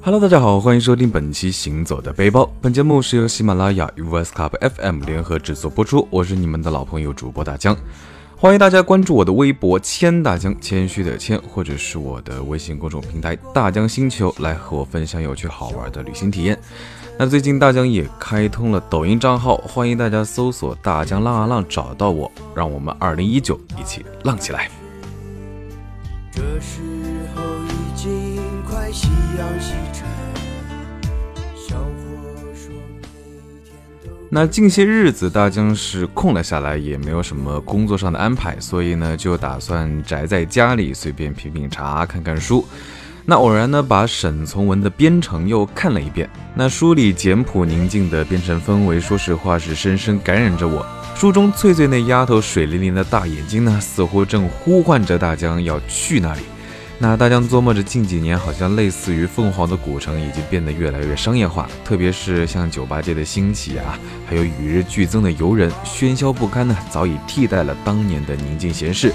Hello，大家好，欢迎收听本期《行走的背包》。本节目是由喜马拉雅与 Voice Club FM 联合制作播出。我是你们的老朋友主播大江，欢迎大家关注我的微博“谦大江”，谦虚的谦，或者是我的微信公众平台“大江星球”，来和我分享有趣好玩的旅行体验。那最近大江也开通了抖音账号，欢迎大家搜索“大江浪啊浪”找到我，让我们二零一九一起浪起来。这时候已经快夕阳西沉，小伙说每天都。那近些日子大江是空了下来，也没有什么工作上的安排，所以呢就打算宅在家里，随便品品茶，看看书。那偶然呢，把沈从文的《边城》又看了一遍。那书里简朴宁静的边城氛围，说实话是深深感染着我。书中翠翠那丫头水灵灵的大眼睛呢，似乎正呼唤着大江要去那里。那大江琢磨着，近几年好像类似于凤凰的古城已经变得越来越商业化，特别是像酒吧街的兴起啊，还有与日俱增的游人，喧嚣不堪呢，早已替代了当年的宁静闲适。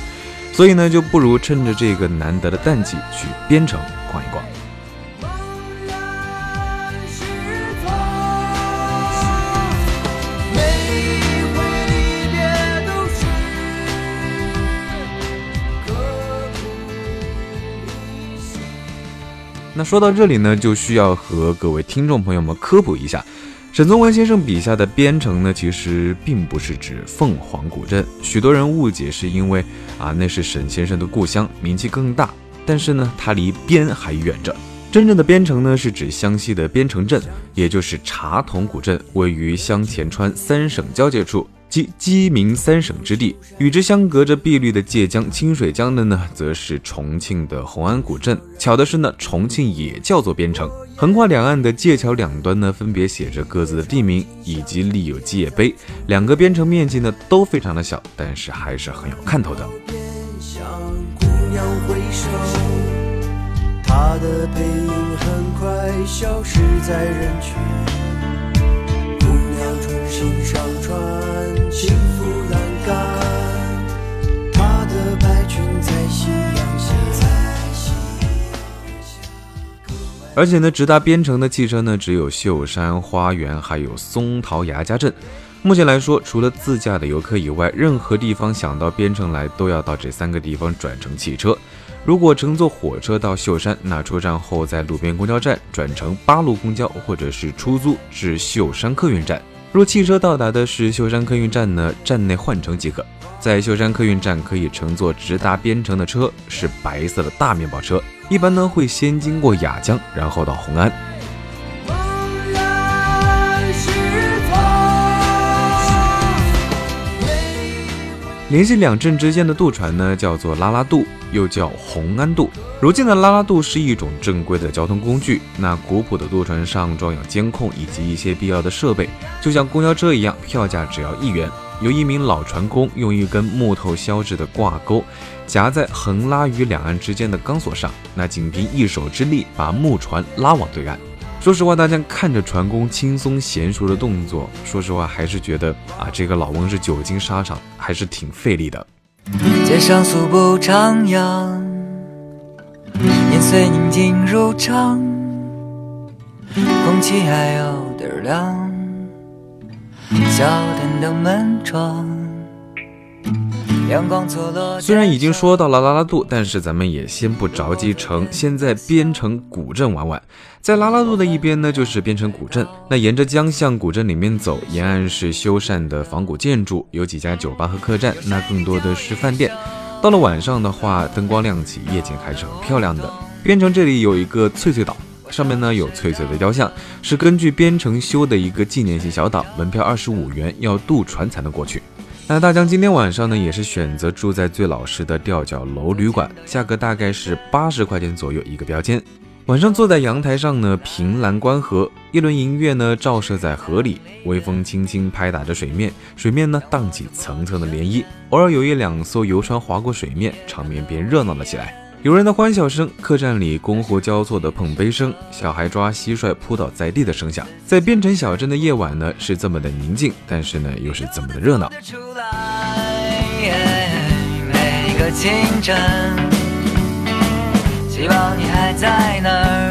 所以呢，就不如趁着这个难得的淡季去边城。逛一逛。说到这里呢，就需要和各位听众朋友们科普一下，沈从文先生笔下的边城呢，其实并不是指凤凰古镇，许多人误解是因为啊，那是沈先生的故乡，名气更大。但是呢，它离边还远着。真正的边城呢，是指湘西的边城镇，也就是茶桶古镇，位于湘黔川三省交界处，即鸡鸣三省之地。与之相隔着碧绿的界江、清水江的呢，则是重庆的红安古镇。巧的是呢，重庆也叫做边城。横跨两岸的界桥两端呢，分别写着各自的地名，以及立有界碑。两个边城面积呢，都非常的小，但是还是很有看头的。他的背影很快消失在人群。姑娘重新上船，轻抚栏杆。她的白裙在夕阳下。而且呢，直达边城的汽车呢，只有秀山花园，还有松桃牙家镇。目前来说，除了自驾的游客以外，任何地方想到边城来，都要到这三个地方转乘汽车。如果乘坐火车到秀山，那出站后在路边公交站转乘八路公交或者是出租至秀山客运站。若汽车到达的是秀山客运站呢，站内换乘即可。在秀山客运站可以乘坐直达边城的车，是白色的大面包车，一般呢会先经过雅江，然后到红安。联系两镇之间的渡船呢，叫做拉拉渡，又叫红安渡。如今的拉拉渡是一种正规的交通工具。那古朴的渡船上装有监控以及一些必要的设备，就像公交车一样，票价只要一元。有一名老船工用一根木头削制的挂钩夹在横拉于两岸之间的钢索上，那仅凭一手之力把木船拉往对岸。说实话，大家看着船工轻松娴熟的动作，说实话还是觉得啊，这个老翁是久经沙场，还是挺费力的。街上素步徜徉，年岁宁静如常，空气还有点凉，小店的门窗。虽然已经说到了拉拉渡，但是咱们也先不着急乘，先在边城古镇玩玩。在拉拉渡的一边呢，就是边城古镇。那沿着江向古镇里面走，沿岸是修缮的仿古建筑，有几家酒吧和客栈，那更多的是饭店。到了晚上的话，灯光亮起，夜景还是很漂亮的。边城这里有一个翠翠岛，上面呢有翠翠的雕像，是根据边城修的一个纪念性小岛，门票二十五元，要渡船才能过去。那大江今天晚上呢，也是选择住在最老式的吊脚楼旅馆，价格大概是八十块钱左右一个标间。晚上坐在阳台上呢，凭栏观河，一轮银月呢照射在河里，微风轻轻拍打着水面，水面呢荡起层层的涟漪，偶尔有一两艘游船划过水面，场面便热闹了起来。有人的欢笑声，客栈里觥筹交错的碰杯声，小孩抓蟋蟀扑倒在地的声响，在边城小镇的夜晚呢，是这么的宁静，但是呢，又是这么的热闹。每个清晨，希望你还在那。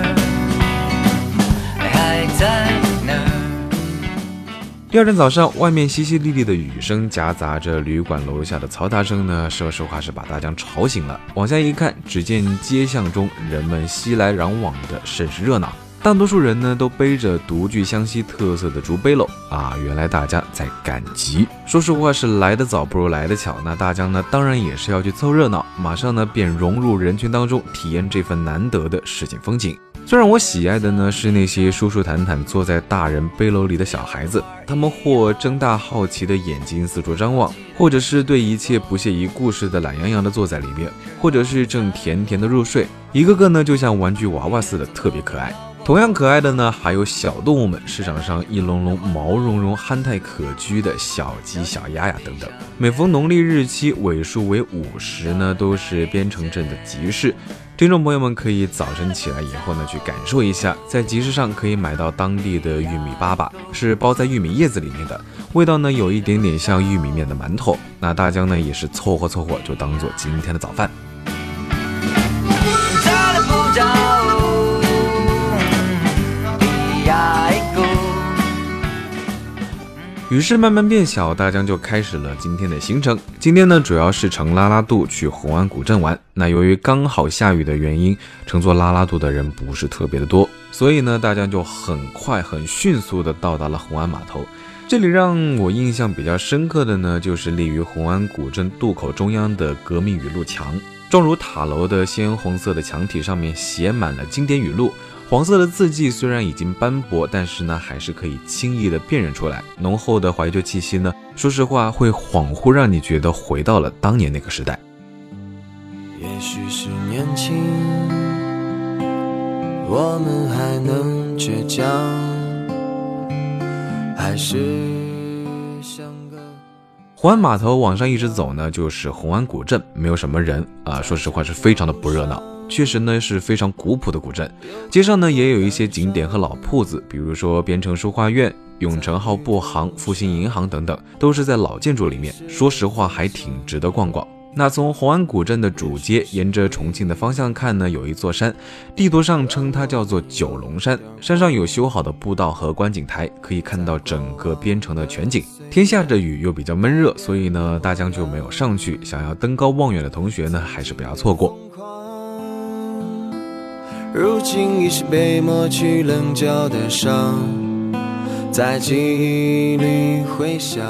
第二天早上，外面淅淅沥沥的雨声夹杂着旅馆楼下的嘈杂声呢，说实话是把大江吵醒了。往下一看，只见街巷中人们熙来攘往的，甚是热闹。大多数人呢都背着独具湘西特色的竹背篓啊，原来大家在赶集。说实话是来得早不如来得巧。那大江呢当然也是要去凑热闹，马上呢便融入人群当中，体验这份难得的市井风景。最让我喜爱的呢是那些舒舒坦坦坐在大人背篓里的小孩子，他们或睁大好奇的眼睛四处张望，或者是对一切不屑一顾似的懒洋洋的坐在里面，或者是正甜甜的入睡，一个个呢就像玩具娃娃似的，特别可爱。同样可爱的呢，还有小动物们，市场上一笼笼毛茸茸、憨态可掬的小鸡、小鸭呀等等。每逢农历日期尾数为五十呢，都是边城镇的集市。听众朋友们可以早晨起来以后呢，去感受一下，在集市上可以买到当地的玉米粑粑，是包在玉米叶子里面的，味道呢有一点点像玉米面的馒头。那大江呢也是凑合凑合，就当做今天的早饭。雨势慢慢变小，大江就开始了今天的行程。今天呢，主要是乘拉拉渡去红安古镇玩。那由于刚好下雨的原因，乘坐拉拉渡的人不是特别的多，所以呢，大江就很快、很迅速的到达了红安码头。这里让我印象比较深刻的呢，就是立于红安古镇渡口中央的革命语录墙，状如塔楼的鲜红色的墙体上面写满了经典语录。黄色的字迹虽然已经斑驳，但是呢，还是可以轻易的辨认出来。浓厚的怀旧气息呢，说实话会恍惚让你觉得回到了当年那个时代。也许是年轻，我们还能倔强，还是像个。红安码头往上一直走呢，就是红安古镇，没有什么人啊，说实话是非常的不热闹。确实呢是非常古朴的古镇，街上呢也有一些景点和老铺子，比如说边城书画院、永城号布行、复兴银行等等，都是在老建筑里面。说实话还挺值得逛逛。那从红安古镇的主街沿着重庆的方向看呢，有一座山，地图上称它叫做九龙山，山上有修好的步道和观景台，可以看到整个边城的全景。天下着雨又比较闷热，所以呢大江就没有上去。想要登高望远的同学呢，还是不要错过。如今已是被抹去棱角的伤，在记忆里回响。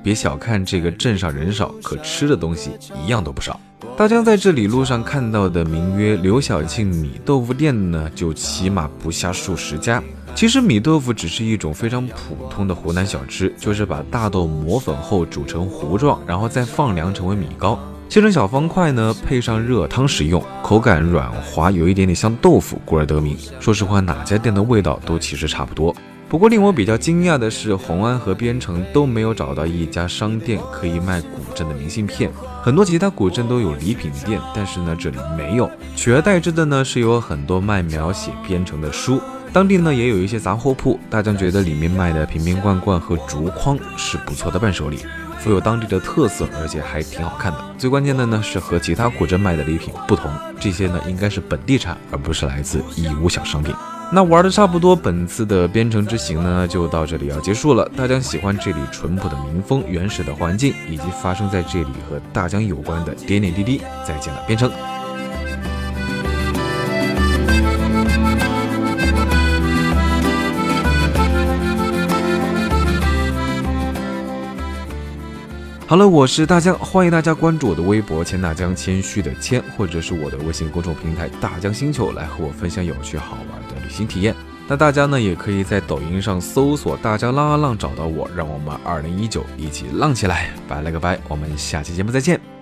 别小看这个镇上人少，可吃的东西一样都不少。大江在这里路上看到的名曰刘小庆米豆腐店呢，就起码不下数十家。其实米豆腐只是一种非常普通的湖南小吃，就是把大豆磨粉后煮成糊状，然后再放凉成为米糕。切成小方块呢，配上热汤食用，口感软滑，有一点点像豆腐，故而得名。说实话，哪家店的味道都其实差不多。不过令我比较惊讶的是，红安和边城都没有找到一家商店可以卖古镇的明信片。很多其他古镇都有礼品店，但是呢，这里没有。取而代之的呢，是有很多卖描写边城的书。当地呢，也有一些杂货铺，大家觉得里面卖的瓶瓶罐罐和竹筐是不错的伴手礼。富有当地的特色，而且还挺好看的。最关键的呢是和其他古镇卖的礼品不同，这些呢应该是本地产，而不是来自义乌小商品。那玩的差不多，本次的边城之行呢就到这里要结束了。大江喜欢这里淳朴的民风、原始的环境，以及发生在这里和大江有关的点点滴滴。再见了，边城。好了，我是大江，欢迎大家关注我的微博“千大江”，谦虚的谦，或者是我的微信公众平台“大江星球”，来和我分享有趣好玩的旅行体验。那大家呢，也可以在抖音上搜索“大江浪啊浪”找到我，让我们二零一九一起浪起来！拜了个拜，我们下期节目再见。